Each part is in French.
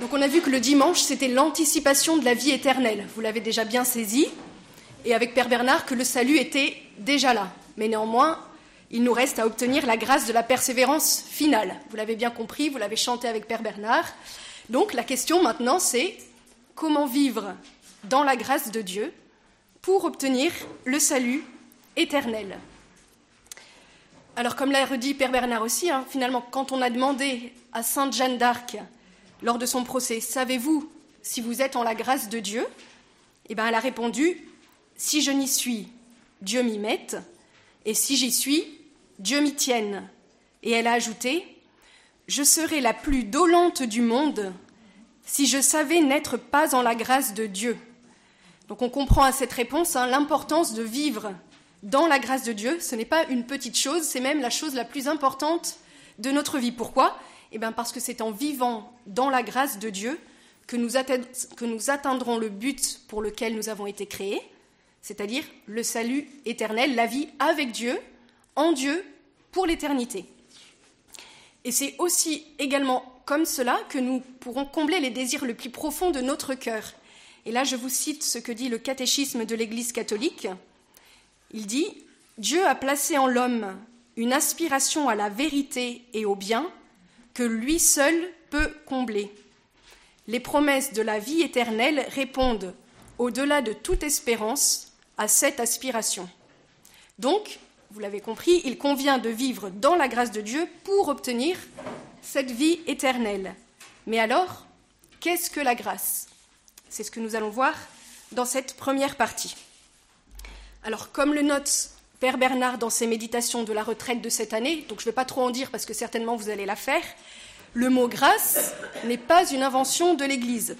Donc on a vu que le dimanche, c'était l'anticipation de la vie éternelle. Vous l'avez déjà bien saisi. Et avec Père Bernard, que le salut était déjà là. Mais néanmoins, il nous reste à obtenir la grâce de la persévérance finale. Vous l'avez bien compris, vous l'avez chanté avec Père Bernard. Donc la question maintenant, c'est comment vivre dans la grâce de Dieu pour obtenir le salut éternel? Alors comme l'a redit Père Bernard aussi, hein, finalement, quand on a demandé à Sainte Jeanne d'Arc lors de son procès, savez-vous si vous êtes en la grâce de Dieu? Eh bien, elle a répondu, si je n'y suis, Dieu m'y mette, et si j'y suis, Dieu m'y tienne. Et elle a ajouté, je serais la plus dolente du monde si je savais n'être pas en la grâce de Dieu. Donc on comprend à cette réponse hein, l'importance de vivre dans la grâce de Dieu. Ce n'est pas une petite chose, c'est même la chose la plus importante de notre vie. Pourquoi? Eh parce que c'est en vivant dans la grâce de Dieu que nous, que nous atteindrons le but pour lequel nous avons été créés, c'est-à-dire le salut éternel, la vie avec Dieu, en Dieu, pour l'éternité. Et c'est aussi également comme cela que nous pourrons combler les désirs les plus profonds de notre cœur. Et là, je vous cite ce que dit le catéchisme de l'Église catholique. Il dit Dieu a placé en l'homme une aspiration à la vérité et au bien que lui seul peut combler. Les promesses de la vie éternelle répondent, au-delà de toute espérance, à cette aspiration. Donc, vous l'avez compris, il convient de vivre dans la grâce de Dieu pour obtenir cette vie éternelle. Mais alors, qu'est-ce que la grâce? C'est ce que nous allons voir dans cette première partie. Alors, comme le note Père Bernard dans ses méditations de la retraite de cette année, donc je ne vais pas trop en dire parce que certainement vous allez la faire, le mot grâce n'est pas une invention de l'Église.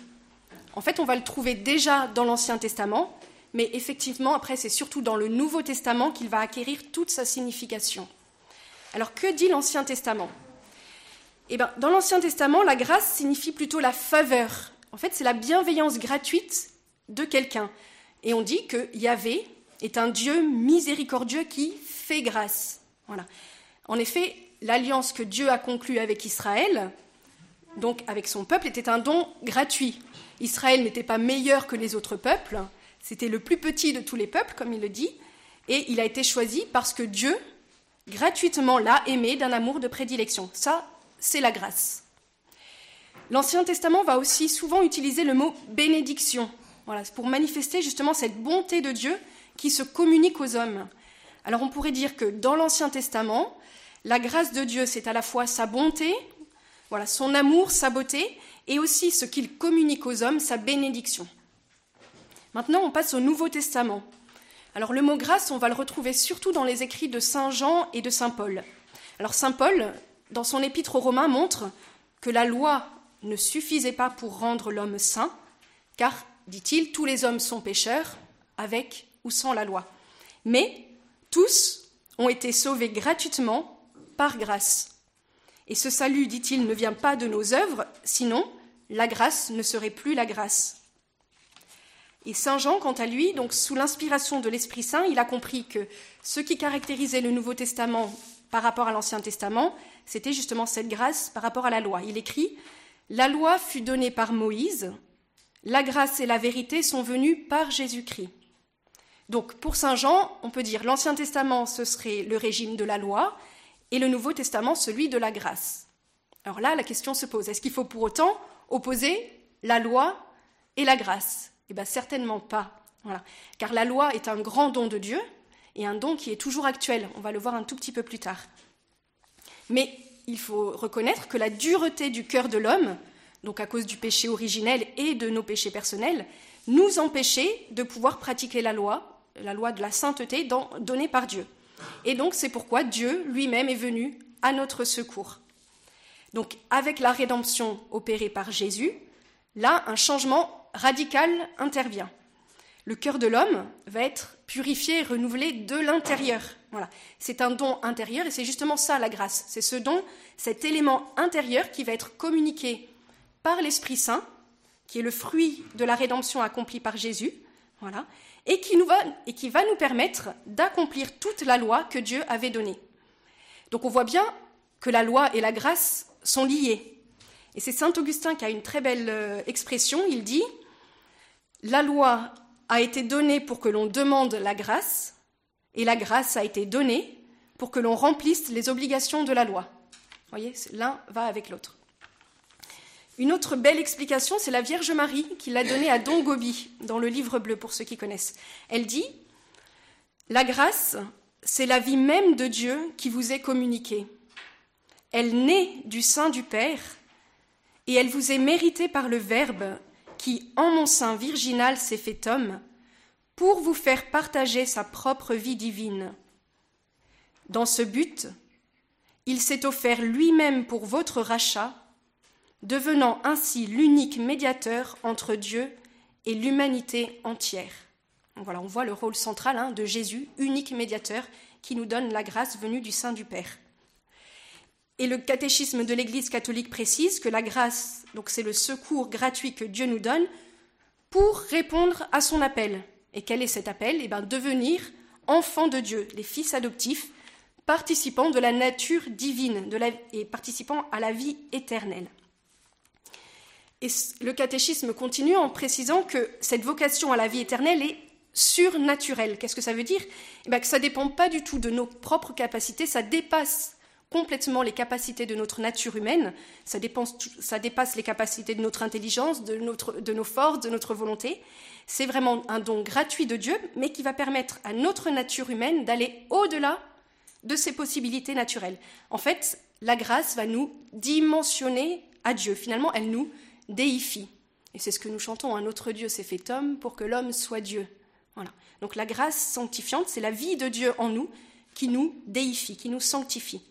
En fait, on va le trouver déjà dans l'Ancien Testament, mais effectivement, après, c'est surtout dans le Nouveau Testament qu'il va acquérir toute sa signification. Alors, que dit l'Ancien Testament? Eh bien, Dans l'Ancien Testament, la grâce signifie plutôt la faveur, en fait, c'est la bienveillance gratuite de quelqu'un. Et on dit que Yahvé est un Dieu miséricordieux qui fait grâce. Voilà. En effet, l'alliance que Dieu a conclue avec Israël, donc avec son peuple, était un don gratuit. Israël n'était pas meilleur que les autres peuples, c'était le plus petit de tous les peuples, comme il le dit, et il a été choisi parce que Dieu, gratuitement, l'a aimé d'un amour de prédilection. Ça, c'est la grâce. L'Ancien Testament va aussi souvent utiliser le mot bénédiction, voilà, pour manifester justement cette bonté de Dieu qui se communique aux hommes. Alors on pourrait dire que dans l'Ancien Testament, la grâce de Dieu, c'est à la fois sa bonté, voilà, son amour, sa beauté, et aussi ce qu'il communique aux hommes, sa bénédiction. Maintenant, on passe au Nouveau Testament. Alors le mot grâce, on va le retrouver surtout dans les écrits de Saint Jean et de Saint Paul. Alors Saint Paul, dans son épître aux Romains, montre que la loi ne suffisait pas pour rendre l'homme saint, car, dit-il, tous les hommes sont pécheurs, avec ou sans la loi. Mais tous ont été sauvés gratuitement par grâce. Et ce salut, dit-il, ne vient pas de nos œuvres, sinon la grâce ne serait plus la grâce. Et Saint Jean, quant à lui, donc sous l'inspiration de l'Esprit Saint, il a compris que ce qui caractérisait le Nouveau Testament par rapport à l'Ancien Testament, c'était justement cette grâce par rapport à la loi. Il écrit la loi fut donnée par Moïse, la grâce et la vérité sont venues par Jésus-Christ. Donc pour Saint Jean, on peut dire l'Ancien Testament, ce serait le régime de la loi, et le Nouveau Testament, celui de la grâce. Alors là, la question se pose, est-ce qu'il faut pour autant opposer la loi et la grâce? Eh bien certainement pas. Car la loi est un grand don de Dieu, et un don qui est toujours actuel. On va le voir un tout petit peu plus tard. Mais il faut reconnaître que la dureté du cœur de l'homme, donc à cause du péché originel et de nos péchés personnels, nous empêchait de pouvoir pratiquer la loi, la loi de la sainteté donnée par Dieu. Et donc c'est pourquoi Dieu lui-même est venu à notre secours. Donc avec la rédemption opérée par Jésus, là un changement radical intervient. Le cœur de l'homme va être purifié et renouvelé de l'intérieur. Voilà. C'est un don intérieur et c'est justement ça la grâce. C'est ce don, cet élément intérieur qui va être communiqué par l'Esprit Saint, qui est le fruit de la rédemption accomplie par Jésus, voilà, et qui, va, va nous permettre d'accomplir toute la loi que Dieu avait donnée. Donc on voit bien que la loi et la grâce sont liées. Et c'est Saint Augustin qui a une très belle euh, expression. Il dit La loi a été donnée pour que l'on demande la grâce, et la grâce a été donnée pour que l'on remplisse les obligations de la loi. Vous voyez, l'un va avec l'autre. Une autre belle explication, c'est la Vierge Marie qui l'a donnée à Don Gobi dans le livre bleu, pour ceux qui connaissent. Elle dit La grâce, c'est la vie même de Dieu qui vous est communiquée. Elle naît du sein du Père et elle vous est méritée par le Verbe qui, en mon sein virginal, s'est fait homme, pour vous faire partager sa propre vie divine. Dans ce but, il s'est offert lui-même pour votre rachat, devenant ainsi l'unique médiateur entre Dieu et l'humanité entière. voilà, on voit le rôle central hein, de Jésus, unique médiateur, qui nous donne la grâce venue du sein du Père. Et le catéchisme de l'Église catholique précise que la grâce, donc c'est le secours gratuit que Dieu nous donne pour répondre à son appel. Et quel est cet appel? Eh bien, devenir enfant de Dieu, les fils adoptifs, participants de la nature divine et participant à la vie éternelle. Et le catéchisme continue en précisant que cette vocation à la vie éternelle est surnaturelle. Qu'est-ce que ça veut dire? Eh bien, Que ça ne dépend pas du tout de nos propres capacités, ça dépasse complètement les capacités de notre nature humaine, ça, dépasse les capacités de notre intelligence, de, de nos forces, de notre volonté. C'est vraiment un don gratuit de Dieu, mais qui va permettre à notre nature humaine d'aller au-delà de ses possibilités naturelles. En fait, la grâce va nous dimensionner à Dieu. Finalement, elle nous déifie. Et c'est ce que nous chantons, un autre Dieu s'est fait homme pour que l'homme soit Dieu. Donc la grâce sanctifiante, c'est la vie de Dieu en nous qui nous déifie, qui nous sanctifie.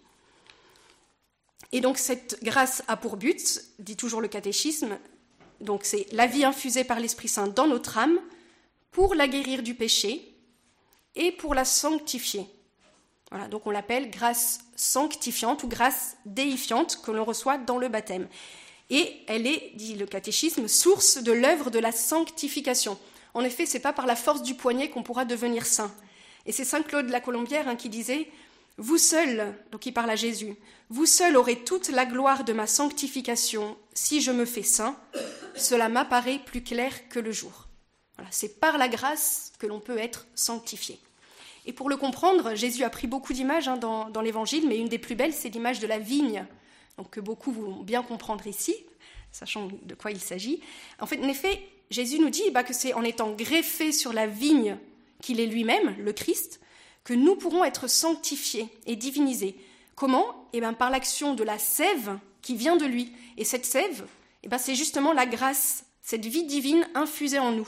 Et donc cette grâce a pour but, dit toujours le catéchisme, donc c'est la vie infusée par l'Esprit Saint dans notre âme pour la guérir du péché et pour la sanctifier. Voilà, donc on l'appelle grâce sanctifiante ou grâce déifiante que l'on reçoit dans le baptême. Et elle est, dit le catéchisme, source de l'œuvre de la sanctification. En effet, c'est pas par la force du poignet qu'on pourra devenir saint. Et c'est Saint Claude la Colombière hein, qui disait vous seul, donc il parle à Jésus, vous seul aurez toute la gloire de ma sanctification si je me fais saint, cela m'apparaît plus clair que le jour. Voilà, c'est par la grâce que l'on peut être sanctifié. Et pour le comprendre, Jésus a pris beaucoup d'images hein, dans, l'Évangile, mais une des plus belles, c'est l'image de la vigne, que beaucoup vont bien comprendre ici, sachant de quoi il s'agit. En fait, effet, Jésus nous dit bah, que c'est en étant greffé sur la vigne qu'il est lui-même, le Christ, que nous pourrons être sanctifiés et divinisés. Comment? Eh bien par l'action de la sève qui vient de lui. Et cette sève, eh ben, c'est justement la grâce, cette vie divine infusée en nous.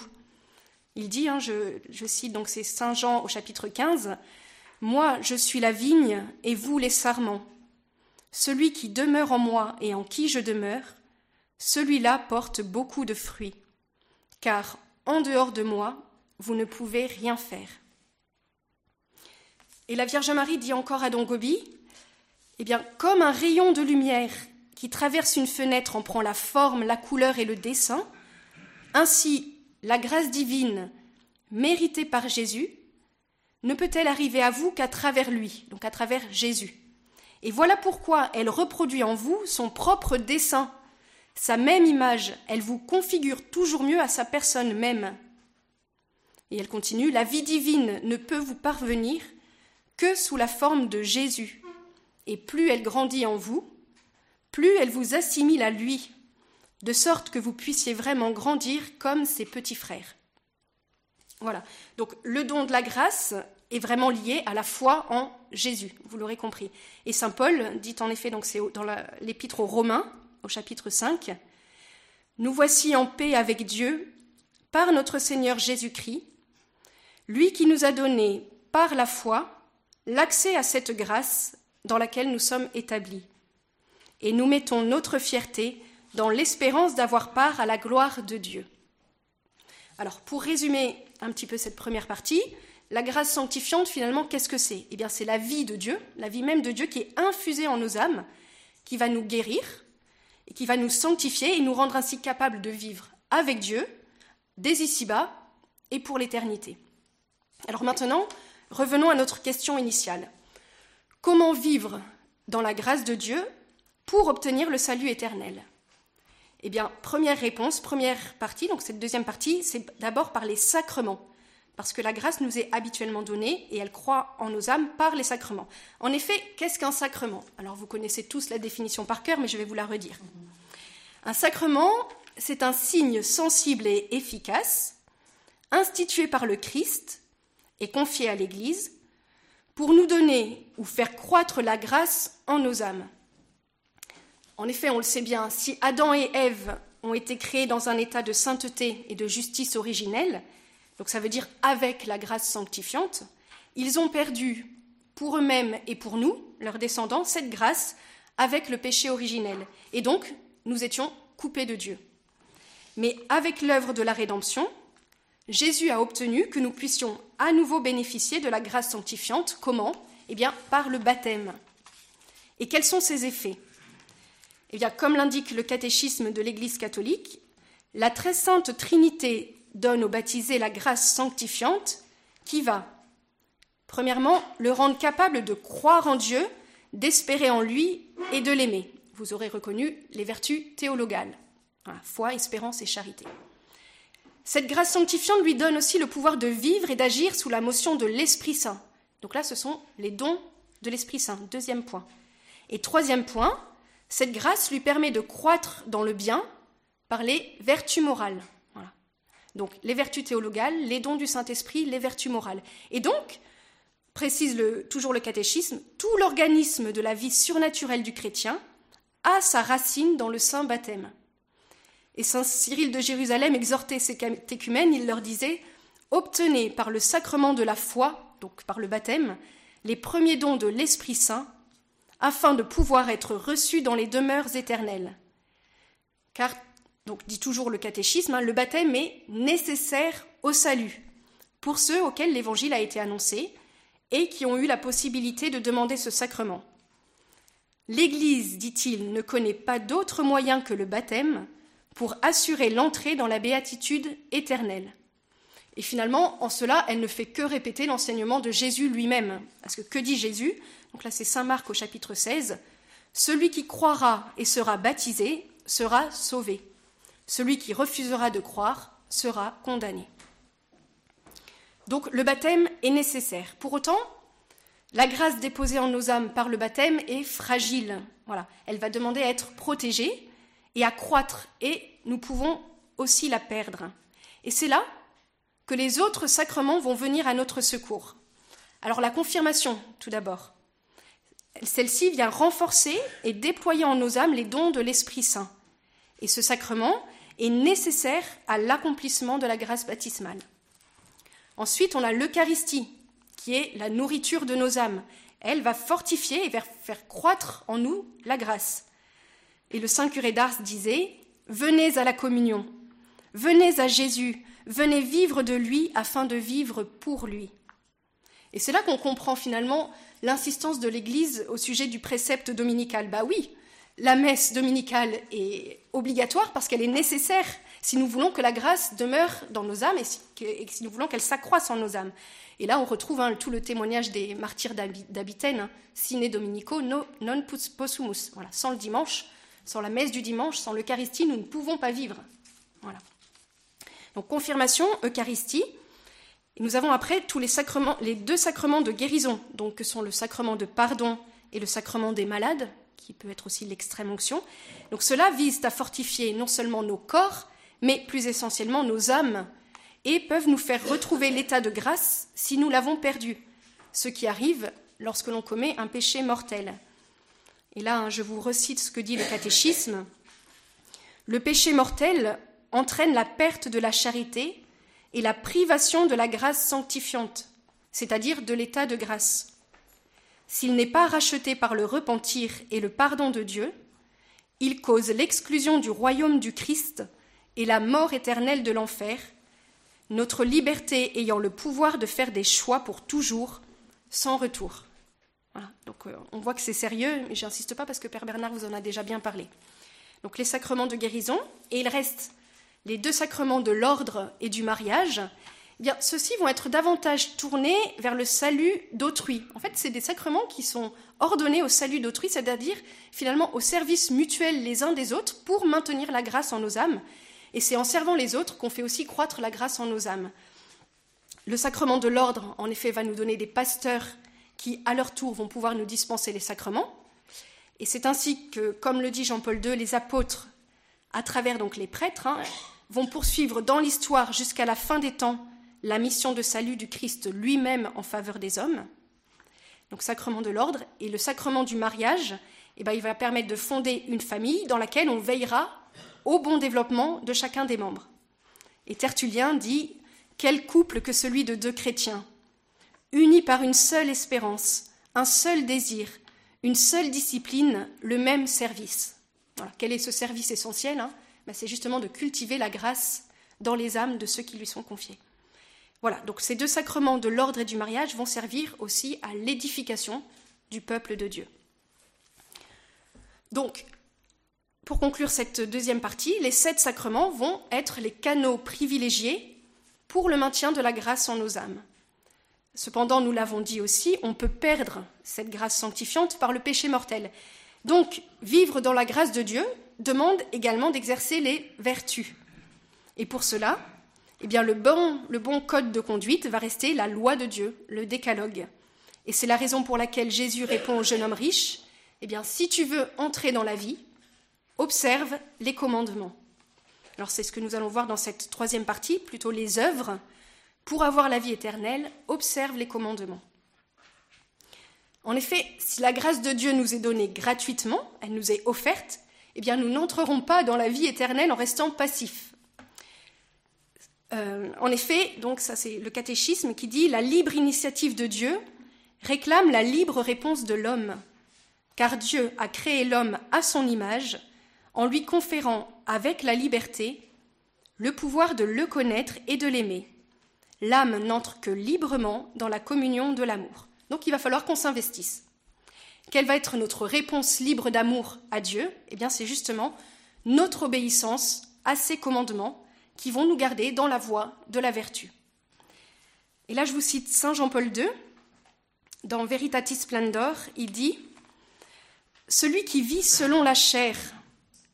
Il dit, hein, je, je cite donc c'est Saint Jean au chapitre 15, Moi je suis la vigne et vous les sarments. Celui qui demeure en moi et en qui je demeure, celui-là porte beaucoup de fruits. Car en dehors de moi, vous ne pouvez rien faire. Et la Vierge Marie dit encore à Don Gobi, eh bien, comme un rayon de lumière qui traverse une fenêtre en prend la forme, la couleur et le dessin, ainsi la grâce divine méritée par Jésus ne peut-elle arriver à vous qu'à travers lui, donc à travers Jésus. Et voilà pourquoi elle reproduit en vous son propre dessin, sa même image, elle vous configure toujours mieux à sa personne même. Et elle continue, la vie divine ne peut vous parvenir que sous la forme de Jésus. Et plus elle grandit en vous, plus elle vous assimile à lui, de sorte que vous puissiez vraiment grandir comme ses petits frères. Voilà. Donc le don de la grâce est vraiment lié à la foi en Jésus, vous l'aurez compris. Et saint Paul dit en effet, donc c'est dans l'épître aux Romains, au chapitre 5, Nous voici en paix avec Dieu par notre Seigneur Jésus-Christ, lui qui nous a donné par la foi l'accès à cette grâce dans laquelle nous sommes établis. Et nous mettons notre fierté dans l'espérance d'avoir part à la gloire de Dieu. Alors, pour résumer un petit peu cette première partie, la grâce sanctifiante, finalement, qu'est-ce que c'est? Eh bien, c'est la vie de Dieu, la vie même de Dieu qui est infusée en nos âmes, qui va nous guérir et qui va nous sanctifier et nous rendre ainsi capables de vivre avec Dieu, dès ici-bas et pour l'éternité. Alors maintenant, Revenons à notre question initiale. Comment vivre dans la grâce de Dieu pour obtenir le salut éternel? Eh bien, première réponse, première partie, donc cette deuxième partie, c'est d'abord par les sacrements, parce que la grâce nous est habituellement donnée et elle croit en nos âmes par les sacrements. En effet, qu'est-ce qu'un sacrement? Alors, vous connaissez tous la définition par cœur, mais je vais vous la redire. Un sacrement, c'est un signe sensible et efficace, institué par le Christ et confié à l'Église, pour nous donner ou faire croître la grâce en nos âmes. En effet, on le sait bien, si Adam et Ève ont été créés dans un état de sainteté et de justice originelle, donc ça veut dire avec la grâce sanctifiante, ils ont perdu pour eux-mêmes et pour nous, leurs descendants, cette grâce avec le péché originel. Et donc, nous étions coupés de Dieu. Mais avec l'œuvre de la rédemption, Jésus a obtenu que nous puissions à nouveau bénéficier de la grâce sanctifiante. Comment? Eh bien, par le baptême. Et quels sont ses effets? Eh bien, comme l'indique le catéchisme de l'Église catholique, la très sainte Trinité donne aux baptisés la grâce sanctifiante qui va, premièrement, le rendre capable de croire en Dieu, d'espérer en lui et de l'aimer. Vous aurez reconnu les vertus théologales, foi, espérance et charité. Cette grâce sanctifiante lui donne aussi le pouvoir de vivre et d'agir sous la motion de l'Esprit Saint. Donc là, ce sont les dons de l'Esprit Saint, deuxième point. Et troisième point, cette grâce lui permet de croître dans le bien par les vertus morales. Donc les vertus théologales, les dons du Saint-Esprit, les vertus morales. Et donc, précise toujours le catéchisme, tout l'organisme de la vie surnaturelle du chrétien a sa racine dans le saint baptême. Et saint Cyril de Jérusalem exhortait ses catéchumènes, il leur disait Obtenez par le sacrement de la foi, donc par le baptême, les premiers dons de l'Esprit Saint afin de pouvoir être reçu dans les demeures éternelles. Car, donc dit toujours le catéchisme, hein, le baptême est nécessaire au salut pour ceux auxquels l'évangile a été annoncé et qui ont eu la possibilité de demander ce sacrement. L'Église, dit-il, ne connaît pas d'autre moyen que le baptême pour assurer l'entrée dans la béatitude éternelle. Et finalement, en cela, elle ne fait que répéter l'enseignement de Jésus lui-même. Parce que que dit Jésus? Donc là c'est Saint Marc au chapitre 16, Celui qui croira et sera baptisé sera sauvé. Celui qui refusera de croire sera condamné. Donc le baptême est nécessaire. Pour autant, la grâce déposée en nos âmes par le baptême est fragile. Voilà, elle va demander à être protégée et à croître, et nous pouvons aussi la perdre. Et c'est là que les autres sacrements vont venir à notre secours. Alors la confirmation, tout d'abord. Celle-ci vient renforcer et déployer en nos âmes les dons de l'Esprit Saint. Et ce sacrement est nécessaire à l'accomplissement de la grâce baptismale. Ensuite, on a l'Eucharistie, qui est la nourriture de nos âmes. Elle va fortifier et faire croître en nous la grâce. Et le Saint curé d'Ars disait Venez à la communion, venez à Jésus, venez vivre de lui afin de vivre pour lui. Et c'est là qu'on comprend finalement l'insistance de l'Église au sujet du précepte dominical. Bah oui, la messe dominicale est obligatoire parce qu'elle est nécessaire si nous voulons que la grâce demeure dans nos âmes et si, nous voulons qu'elle s'accroisse en nos âmes. Et là, on retrouve hein, tout le témoignage des martyrs d'Abitaine, hein, sine dominico, non possumus. Voilà, sans le dimanche, sans la messe du dimanche, sans l'Eucharistie, nous ne pouvons pas vivre. Voilà. Donc confirmation, Eucharistie, nous avons après tous les sacrements, les deux sacrements de guérison, donc que sont le sacrement de pardon et le sacrement des malades, qui peut être aussi l'extrême onction. Donc cela vise à fortifier non seulement nos corps, mais plus essentiellement nos âmes, et peuvent nous faire retrouver l'état de grâce si nous l'avons perdu, ce qui arrive lorsque l'on commet un péché mortel. Et là, hein, je vous recite ce que dit le catéchisme. Le péché mortel entraîne la perte de la charité et la privation de la grâce sanctifiante, c'est-à-dire de l'état de grâce. S'il n'est pas racheté par le repentir et le pardon de Dieu, il cause l'exclusion du royaume du Christ et la mort éternelle de l'enfer, notre liberté ayant le pouvoir de faire des choix pour toujours, sans retour. donc euh, on voit que c'est sérieux, mais j'insiste pas parce que Père Bernard vous en a déjà bien parlé. Donc les sacrements de guérison, et il reste les deux sacrements de l'ordre et du mariage, bien, ceux-ci vont être davantage tournés vers le salut d'autrui. En fait, c'est des sacrements qui sont ordonnés au salut d'autrui, c'est-à-dire finalement au service mutuel les uns des autres pour maintenir la grâce en nos âmes. Et c'est en servant les autres qu'on fait aussi croître la grâce en nos âmes. Le sacrement de l'ordre, en effet, va nous donner des pasteurs qui, à leur tour, vont pouvoir nous dispenser les sacrements. Et c'est ainsi que, comme le dit Jean-Paul II, les apôtres, à travers donc les prêtres, hein, vont poursuivre dans l'histoire jusqu'à la fin des temps la mission de salut du Christ lui-même en faveur des hommes. Donc sacrement de l'ordre et le sacrement du mariage, eh ben, il va permettre de fonder une famille dans laquelle on veillera au bon développement de chacun des membres. Et Tertullien dit quel couple que celui de deux chrétiens, unis par une seule espérance, un seul désir, une seule discipline, le même service. Quel est ce service essentiel hein? Ben, C'est justement de cultiver la grâce dans les âmes de ceux qui lui sont confiés. Voilà, donc ces deux sacrements de l'ordre et du mariage vont servir aussi à l'édification du peuple de Dieu. Donc, pour conclure cette deuxième partie, les sept sacrements vont être les canaux privilégiés pour le maintien de la grâce en nos âmes. Cependant, nous l'avons dit aussi, on peut perdre cette grâce sanctifiante par le péché mortel. Donc, vivre dans la grâce de Dieu demande également d'exercer les vertus. Et pour cela, eh bien, le bon, code de conduite va rester la loi de Dieu, le décalogue. Et c'est la raison pour laquelle Jésus répond au jeune homme riche, eh bien, si tu veux entrer dans la vie, observe les commandements. Alors c'est ce que nous allons voir dans cette troisième partie, plutôt les œuvres. Pour avoir la vie éternelle, observe les commandements. En effet, si la grâce de Dieu nous est donnée gratuitement, elle nous est offerte, eh nous n'entrerons pas dans la vie éternelle en restant passifs. Euh, en effet, donc ça c'est le catéchisme qui dit la libre initiative de Dieu réclame la libre réponse de l'homme, car Dieu a créé l'homme à son image en lui conférant avec la liberté le pouvoir de le connaître et de l'aimer. L'âme n'entre que librement dans la communion de l'amour. Donc il va falloir qu'on s'investisse. Quelle va être notre réponse libre d'amour à Dieu? Eh bien c'est justement notre obéissance à ses commandements qui vont nous garder dans la voie de la vertu. Et là je vous cite Saint Jean-Paul II. Dans Veritatis Splendor, il dit Celui qui vit selon la chair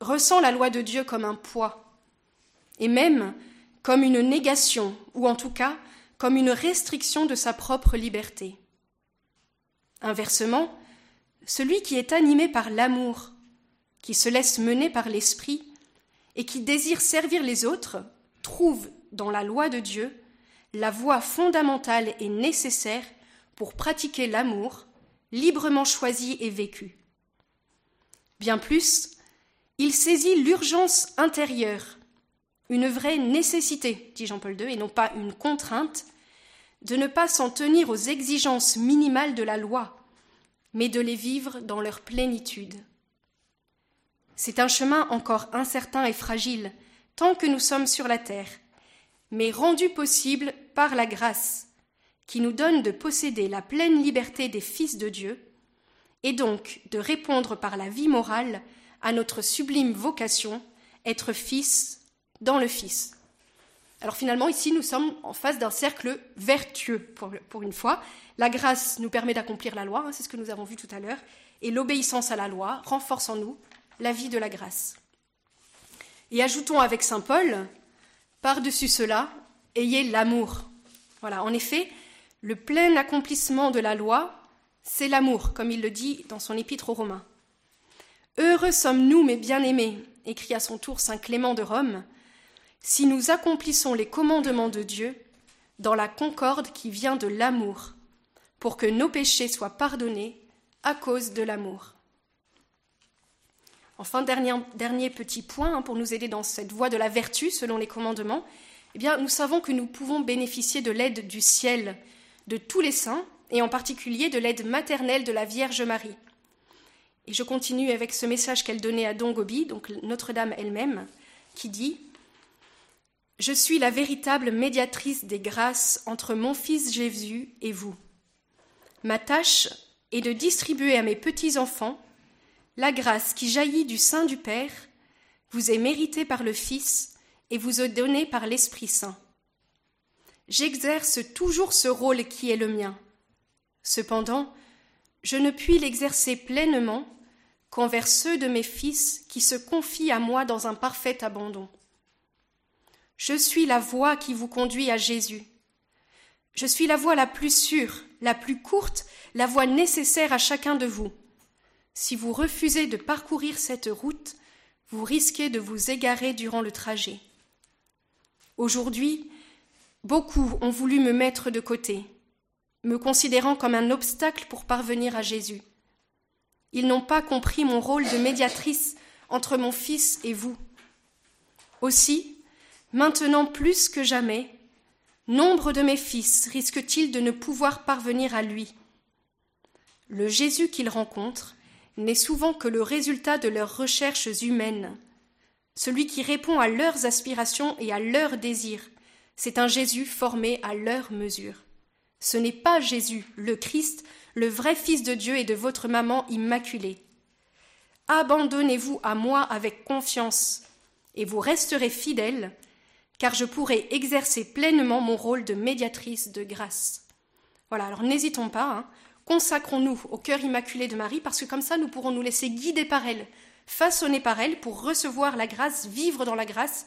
ressent la loi de Dieu comme un poids, et même comme une négation, ou en tout cas comme une restriction de sa propre liberté. Inversement, celui qui est animé par l'amour, qui se laisse mener par l'esprit, et qui désire servir les autres, trouve dans la loi de Dieu la voie fondamentale et nécessaire pour pratiquer l'amour, librement choisi et vécu. Bien plus, il saisit l'urgence intérieure, une vraie nécessité, dit Jean-Paul II, et non pas une contrainte, de ne pas s'en tenir aux exigences minimales de la loi, mais de les vivre dans leur plénitude. C'est un chemin encore incertain et fragile, tant que nous sommes sur la terre, mais rendu possible par la grâce, qui nous donne de posséder la pleine liberté des fils de Dieu, et donc de répondre par la vie morale à notre sublime vocation, être fils dans le Fils. Alors finalement, ici, nous sommes en face d'un cercle vertueux, pour, une fois. La grâce nous permet d'accomplir la loi, hein, c'est ce que nous avons vu tout à l'heure, et l'obéissance à la loi renforce en nous la vie de la grâce. Et ajoutons avec Saint Paul, par-dessus cela, ayez l'amour. Voilà, en effet, le plein accomplissement de la loi, c'est l'amour, comme il le dit dans son épître aux Romains. Heureux sommes-nous, mes bien-aimés, écrit à son tour saint Clément de Rome, si nous accomplissons les commandements de Dieu dans la concorde qui vient de l'amour, pour que nos péchés soient pardonnés à cause de l'amour. Enfin, dernier, dernier petit point hein, pour nous aider dans cette voie de la vertu selon les commandements, eh bien, nous savons que nous pouvons bénéficier de l'aide du ciel, de tous les saints, et en particulier de l'aide maternelle de la Vierge Marie. Et je continue avec ce message qu'elle donnait à Don Gobi, donc Notre-Dame elle-même, qui dit Je suis la véritable médiatrice des grâces entre mon Fils Jésus et vous. Ma tâche est de distribuer à mes petits-enfants la grâce qui jaillit du sein du Père, vous est méritée par le Fils et vous est donnée par l'Esprit Saint. J'exerce toujours ce rôle qui est le mien. Cependant, je ne puis l'exercer pleinement qu'envers ceux de mes fils qui se confient à moi dans un parfait abandon. Je suis la voie qui vous conduit à Jésus. Je suis la voie la plus sûre, la plus courte, la voie nécessaire à chacun de vous. Si vous refusez de parcourir cette route, vous risquez de vous égarer durant le trajet. Aujourd'hui, beaucoup ont voulu me mettre de côté, me considérant comme un obstacle pour parvenir à Jésus. Ils n'ont pas compris mon rôle de médiatrice entre mon Fils et vous. Aussi, maintenant plus que jamais, nombre de mes fils risquent-ils de ne pouvoir parvenir à lui? Le Jésus qu'ils rencontrent n'est souvent que le résultat de leurs recherches humaines, celui qui répond à leurs aspirations et à leurs désirs. C'est un Jésus formé à leur mesure. Ce n'est pas Jésus, le Christ, le vrai Fils de Dieu et de votre maman immaculée. Abandonnez-vous à moi avec confiance, et vous resterez fidèles, car je pourrai exercer pleinement mon rôle de médiatrice de grâce. Voilà, alors n'hésitons pas, hein. Consacrons-nous au cœur immaculé de Marie, parce que comme ça nous pourrons nous laisser guider par elle façonné par elle pour recevoir la grâce, vivre dans la grâce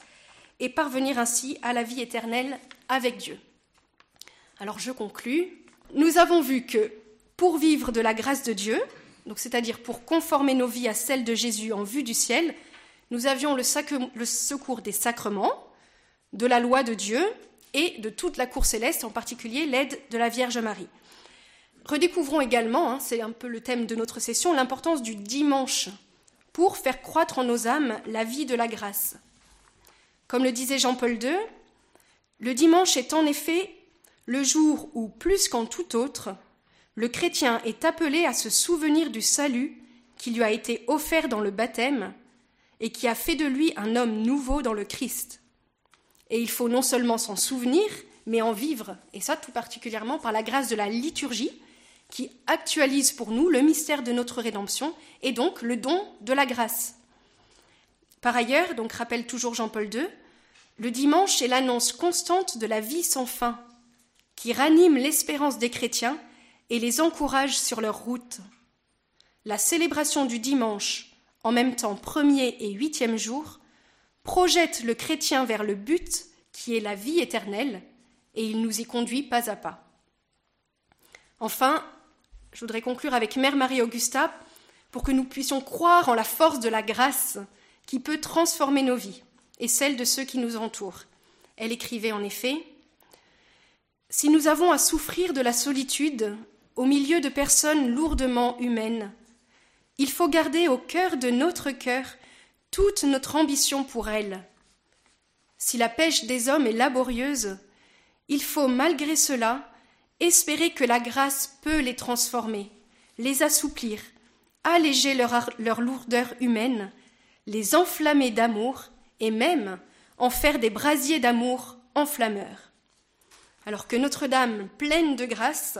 et parvenir ainsi à la vie éternelle avec Dieu. Alors je conclus. Nous avons vu que pour vivre de la grâce de Dieu, c'est-à-dire pour conformer nos vies à celles de Jésus en vue du ciel, nous avions le secours des sacrements, de la loi de Dieu et de toute la cour céleste, en particulier l'aide de la Vierge Marie. Redécouvrons également, hein, c'est un peu le thème de notre session, l'importance du dimanche pour faire croître en nos âmes la vie de la grâce. Comme le disait Jean-Paul II, le dimanche est en effet le jour où, plus qu'en tout autre, le chrétien est appelé à se souvenir du salut qui lui a été offert dans le baptême et qui a fait de lui un homme nouveau dans le Christ. Et il faut non seulement s'en souvenir, mais en vivre, et ça tout particulièrement par la grâce de la liturgie, qui actualise pour nous le mystère de notre rédemption et donc le don de la grâce. Par ailleurs, donc rappelle toujours Jean-Paul II, le dimanche est l'annonce constante de la vie sans fin, qui ranime l'espérance des chrétiens et les encourage sur leur route. La célébration du dimanche, en même temps premier et huitième jour, projette le chrétien vers le but qui est la vie éternelle, et il nous y conduit pas à pas. Enfin, je voudrais conclure avec Mère Marie-Augusta pour que nous puissions croire en la force de la grâce qui peut transformer nos vies et celles de ceux qui nous entourent. Elle écrivait en effet Si nous avons à souffrir de la solitude au milieu de personnes lourdement humaines, il faut garder au cœur de notre cœur toute notre ambition pour elles. Si la pêche des hommes est laborieuse, il faut malgré cela espérer que la grâce peut les transformer, les assouplir, alléger leur, lourdeur humaine, les enflammer d'amour et même en faire des brasiers d'amour enflammeurs. Alors que Notre-Dame, pleine de grâce,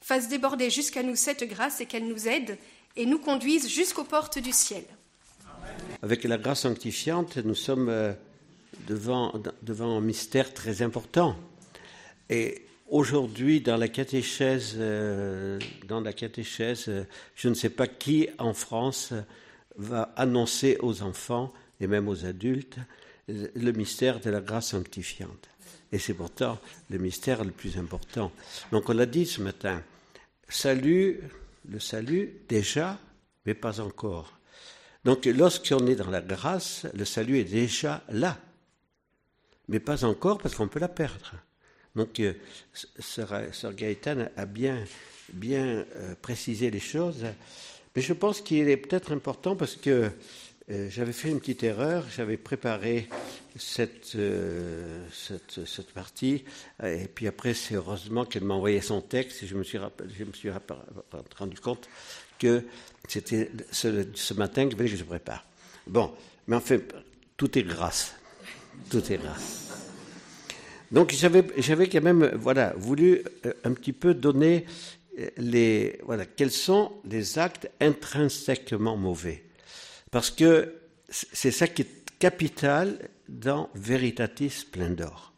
fasse déborder jusqu'à nous cette grâce et qu'elle nous aide et nous conduise jusqu'aux portes du ciel. Avec la grâce sanctifiante, nous sommes euh, devant, devant un mystère très important. Et Aujourd'hui, dans la catéchèse, euh, dans la euh, je ne sais pas qui en France va annoncer aux enfants et même aux adultes le mystère de la grâce sanctifiante. Et c'est pourtant le mystère le plus important. Donc on l'a dit ce matin, salut, le salut déjà, mais pas encore. Donc lorsqu'on est dans la grâce, le salut est déjà là, mais pas encore parce qu'on peut la perdre. Donc, euh, Sœur Gaëtan a bien, bien euh, précisé les choses. Mais je pense qu'il est peut-être important parce que euh, j'avais fait une petite erreur. J'avais préparé cette, cette, cette, partie. Et puis après, c'est heureusement qu'elle m'a envoyé son texte. Et je me suis, je me suis rendu compte que c'était ce, ce, matin qu'il fallait que je prépare. Bon, mais en fait, tout est grâce. Tout est grâce. Donc j'avais quand même voulu euh, un petit peu donner euh, les, quels sont les actes intrinsèquement mauvais. Parce que c'est ça qui est capital dans Veritatis Splendor.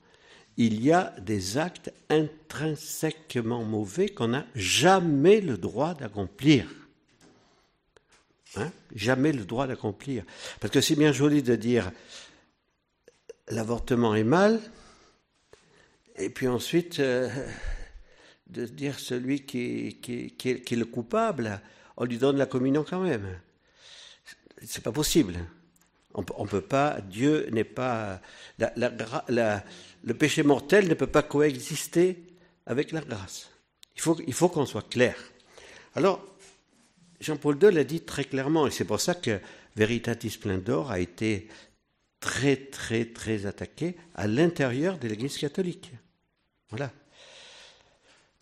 il y a des actes intrinsèquement mauvais qu'on n'a jamais le droit d'accomplir. Hein? Jamais le droit d'accomplir. Parce que c'est bien joli de dire l'avortement est mal, et puis ensuite euh, de dire celui qui, est, le coupable, on lui donne la communion quand même. C'est pas possible. On, on peut pas. Dieu n'est pas. La, la, le péché mortel ne peut pas coexister avec la grâce. Il faut, il faut qu'on soit clair. Alors, Jean-Paul II l'a dit très clairement, et c'est pour ça que Veritatis Splendor a été très, très, très attaqué à l'intérieur de l'Église catholique. Voilà.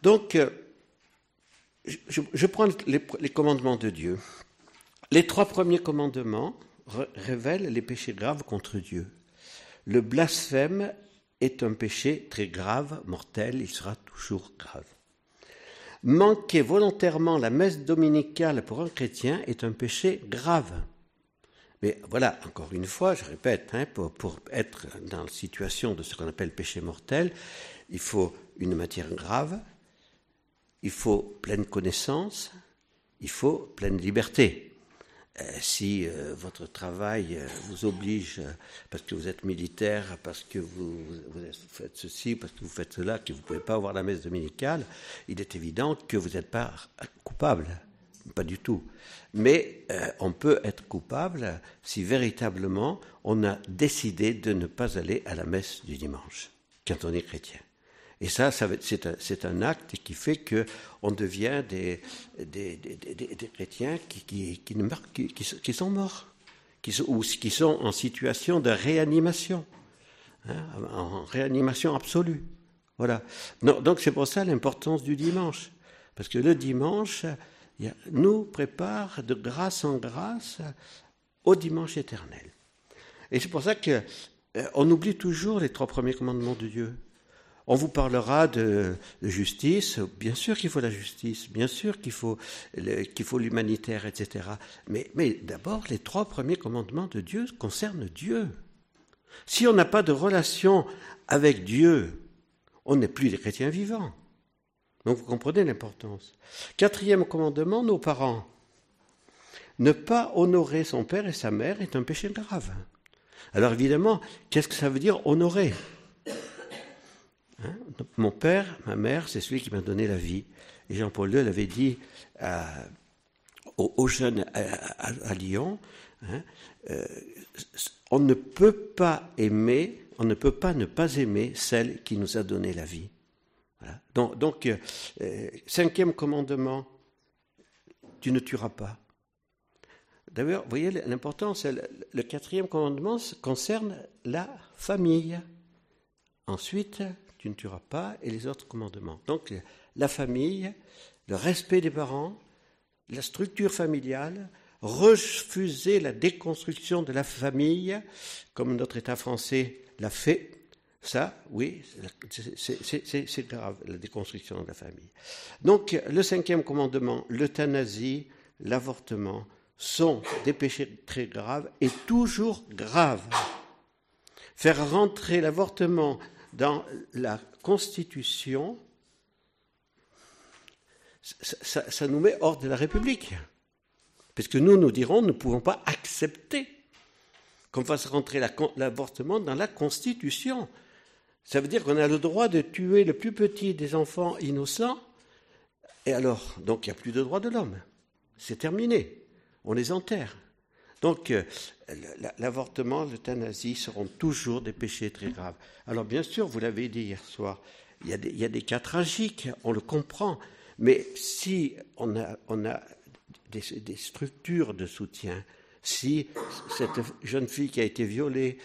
Donc, euh, je, prends les, les, commandements de Dieu. Les trois premiers commandements révèlent les péchés graves contre Dieu. Le blasphème est un péché très grave, mortel, il sera toujours grave. Manquer volontairement la messe dominicale pour un chrétien est un péché grave. Mais voilà, encore une fois, je répète, hein, pour, être dans la situation de ce qu'on appelle péché mortel, il faut une matière grave, il faut pleine connaissance, il faut pleine liberté. Euh, si euh, votre travail euh, vous oblige, parce que vous êtes militaire, parce que vous, faites ceci, parce que vous faites cela, que vous ne pouvez pas avoir la messe dominicale, il est évident que vous n'êtes pas coupable. Pas du tout. Mais on peut être coupable si véritablement on a décidé de ne pas aller à la messe du dimanche, quand on est chrétien. Et ça, c'est un, acte qui fait qu'on devient des, chrétiens qui, qui, sont morts, ou qui sont en situation de réanimation, hein, en réanimation absolue. Voilà. donc c'est pour ça l'importance du dimanche. Parce que le dimanche nous prépare de grâce en grâce au dimanche éternel. Et c'est pour ça qu'on euh, oublie toujours les trois premiers commandements de Dieu. On vous parlera de, justice. Bien sûr qu'il faut la justice, bien sûr qu'il faut, qu'il faut l'humanitaire, etc. Mais, mais d'abord, les trois premiers commandements de Dieu concernent Dieu. Si on n'a pas de relation avec Dieu, on n'est plus des chrétiens vivants. Donc vous comprenez l'importance. Quatrième commandement, nos parents. Ne pas honorer son père et sa mère est un péché grave. Alors évidemment, qu'est-ce que ça veut dire honorer? Hein? mon père, ma mère, c'est celui qui m'a donné la vie. Et Jean-Paul II l'avait dit aux, jeunes à, Lyon, hein, euh, on ne peut pas aimer, on ne peut pas ne pas aimer celle qui nous a donné la vie. Donc, euh, cinquième commandement, tu ne tueras pas. D'ailleurs, vous voyez l'importance, le quatrième commandement concerne la famille. Ensuite, tu ne tueras pas, et les autres commandements. Donc la famille, le respect des parents, la structure familiale, refuser la déconstruction de la famille, comme notre État français l'a fait, ça, oui, c'est grave, la déconstruction de la famille. Donc, le cinquième commandement, l'euthanasie, l'avortement, sont des péchés très graves et toujours graves. Faire rentrer l'avortement dans la Constitution, ça, nous met hors de la République. Parce que nous, nous dirons, nous ne pouvons pas accepter qu'on fasse rentrer l'avortement dans la Constitution. Ça veut dire qu'on a le droit de tuer le plus petit des enfants innocents. Et alors, donc il n'y a plus de droit de l'homme. C'est terminé. On les enterre. Donc, euh, l'avortement, l'euthanasie seront toujours des péchés très graves. Alors, bien sûr, vous l'avez dit hier soir, il y, a des, cas tragiques, on le comprend, mais si on a, des, structures de soutien, si cette jeune fille qui a été violée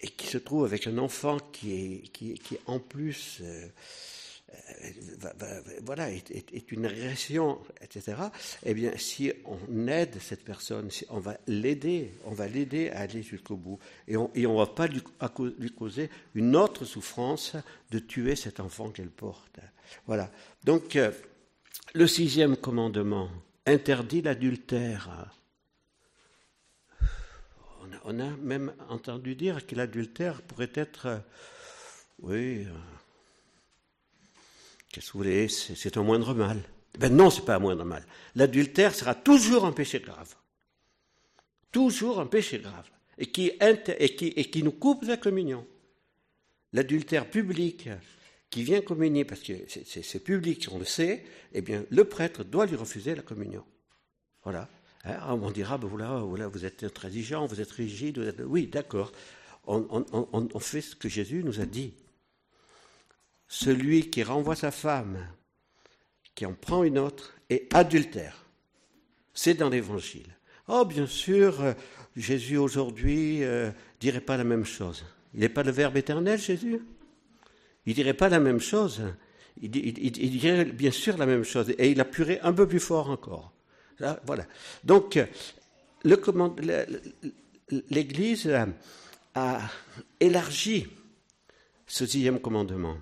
et qui se trouve avec un enfant qui est, qui, en plus euh, voilà, est, une réaction, etc., eh bien, si on aide cette personne, si on va l'aider, on va l'aider à aller jusqu'au bout, et on ne va pas lui, lui, causer une autre souffrance de tuer cet enfant qu'elle porte. Voilà. Donc, euh, le sixième commandement interdit l'adultère. On a, même entendu dire que l'adultère pourrait être oui, euh, qu'est-ce que vous voulez, c'est un moindre mal. Ben non, c'est pas un moindre mal. L'adultère sera toujours un péché grave. Toujours un péché grave. Et qui, et qui, et qui nous coupe la communion. L'adultère public qui vient communier, parce que c'est public, on le sait, eh bien, le prêtre doit lui refuser la communion. Voilà. Hein, on dira, ben voilà, voilà, vous êtes intransigeant, vous êtes rigide, vous êtes... oui, d'accord. On, fait ce que Jésus nous a dit. Celui qui renvoie sa femme, qui en prend une autre, est adultère. C'est dans l'Évangile. Oh, bien sûr, euh, Jésus aujourd'hui euh, dirait pas la même chose. Il n'est pas le Verbe éternel, Jésus? Il dirait pas la même chose. Il, dirait bien sûr la même chose. Et il appuierait un peu plus fort encore. Voilà. Donc, l'Église a élargi ce sixième commandement.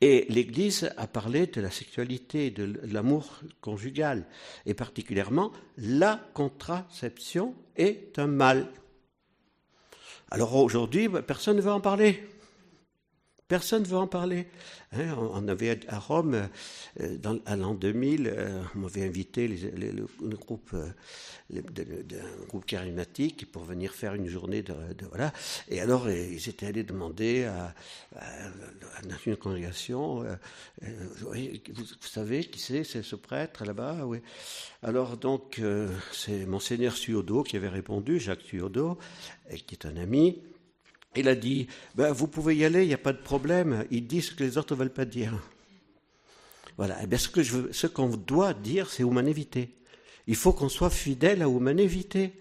Et l'Église a parlé de la sexualité, de l'amour conjugal, et particulièrement la contraception est un mal. Alors aujourd'hui, personne ne veut en parler. Personne ne veut en parler. Hein, on avait à Rome, euh, à l'an 2000, euh, on m'avait invité le, groupe, euh, groupe charismatique pour venir faire une journée de, voilà. Et alors ils étaient allés demander à, une congrégation, vous, savez qui c'est, c'est ce prêtre là-bas, oui. Alors donc c'est monseigneur Suodo qui avait répondu, Jacques Suodo, qui est un ami. Il a dit, ben, vous pouvez y aller, il n'y a pas de problème. Il dit ce que les autres ne veulent pas dire. Voilà. Eh bien, ce que qu'on doit dire, c'est humanité. Il faut qu'on soit fidèle à humanité.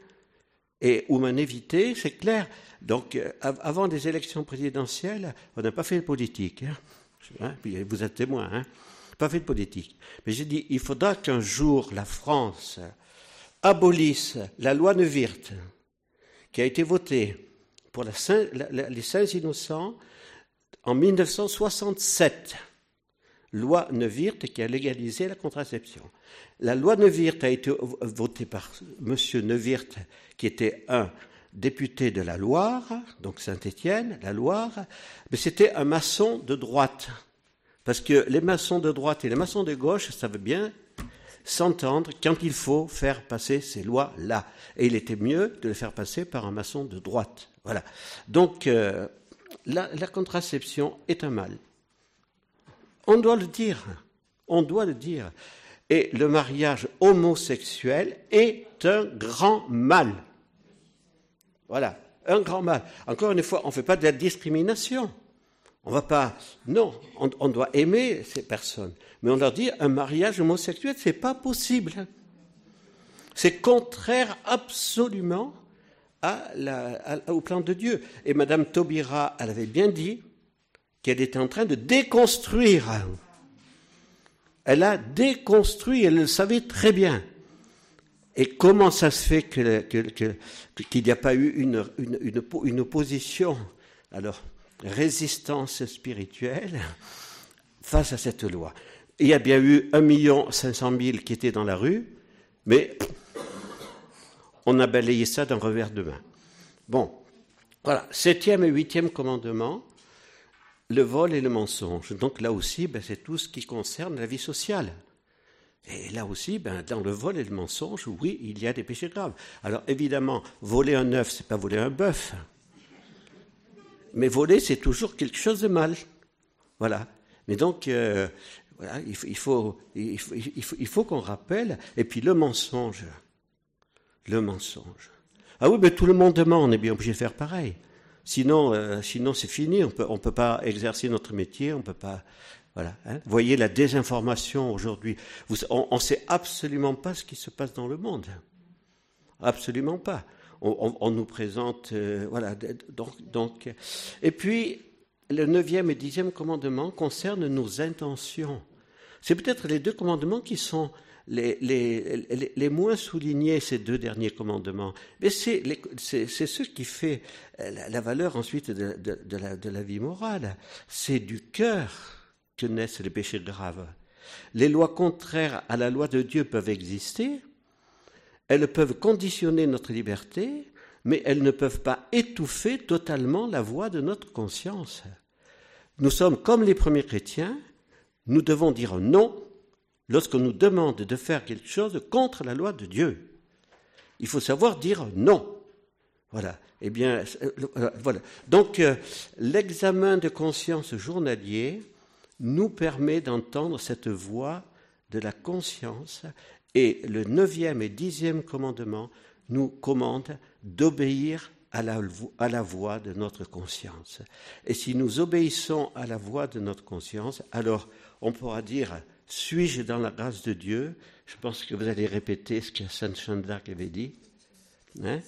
Et humanité, c'est clair. Donc, euh, avant des élections présidentielles, on n'a pas fait de politique. Hein. Hein, vous êtes témoin, hein. Pas fait de politique. Mais j'ai dit, il faudra qu'un jour la France abolisse la loi Neuwirth, qui a été votée pour les saints innocents en 1967. Loi Neuwirth qui a légalisé la contraception. La loi Neuwirth a été votée par M. Neuwirth, qui était un député de la Loire, donc Saint-Étienne, la Loire, mais c'était un maçon de droite. Parce que les maçons de droite et les maçons de gauche savent bien s'entendre quand il faut faire passer ces lois-là. Et il était mieux de les faire passer par un maçon de droite. Voilà. Donc, euh, la, contraception est un mal. On doit le dire. On doit le dire. Et le mariage homosexuel est un grand mal. Voilà, un grand mal. Encore une fois, on ne fait pas de la discrimination. On va pas. Non, on, on, doit aimer ces personnes. Mais on leur dit un mariage homosexuel, c'est pas possible. C'est contraire absolument au plan de Dieu. Et Madame Taubira, elle avait bien dit qu'elle était en train de déconstruire. Elle a déconstruit, elle le savait très bien. Et comment ça se fait qu'il n'y a pas eu une, une, opposition, alors résistance spirituelle, face à cette loi? Il y a bien eu un million cinq cent mille qui étaient dans la rue, mais on a balayé ça d'un revers de main. Bon, voilà, septième et huitième commandement, le vol et le mensonge. Donc là aussi, ben, c'est tout ce qui concerne la vie sociale. Et là aussi, ben, dans le vol et le mensonge, oui, il y a des péchés graves. Alors évidemment, voler un œuf, c'est pas voler un bœuf. Mais voler, c'est toujours quelque chose de mal. Voilà. Mais donc, il faut qu'on rappelle. Et puis le mensonge le mensonge. Ah oui, mais tout le monde demande, on est bien obligé de faire pareil. Sinon, euh, sinon c'est fini, on peut, ne on peut pas exercer notre métier, on peut pas. Voilà. Hein. Voyez la désinformation aujourd'hui. On ne sait absolument pas ce qui se passe dans le monde. Absolument pas. On, nous présente, euh, voilà. Donc, donc, et puis le neuvième et dixième commandement concernent nos intentions. C'est peut-être les deux commandements qui sont les, moins soulignés, ces deux derniers commandements. Mais c'est ce qui fait euh, la, valeur ensuite de, la, de la vie morale. C'est du cœur que naissent les péchés graves. Les lois contraires à la loi de Dieu peuvent exister, elles peuvent conditionner notre liberté, mais elles ne peuvent pas étouffer totalement la voix de notre conscience. nous sommes comme les premiers chrétiens, nous devons dire non lorsqu'on nous demande de faire quelque chose contre la loi de Dieu. Il faut savoir dire non. Voilà. Eh bien, euh, voilà. Donc, euh, l'examen de conscience journalier nous permet d'entendre cette voix de la conscience et le neuvième et dixième commandement nous commande d'obéir à la voix de notre conscience. Et si nous obéissons à la voix de notre conscience, alors on pourra dire suis-je dans la grâce de Dieu? Je pense que vous allez répéter ce que Sainte Jeanne d'Arc avait dit. Hein?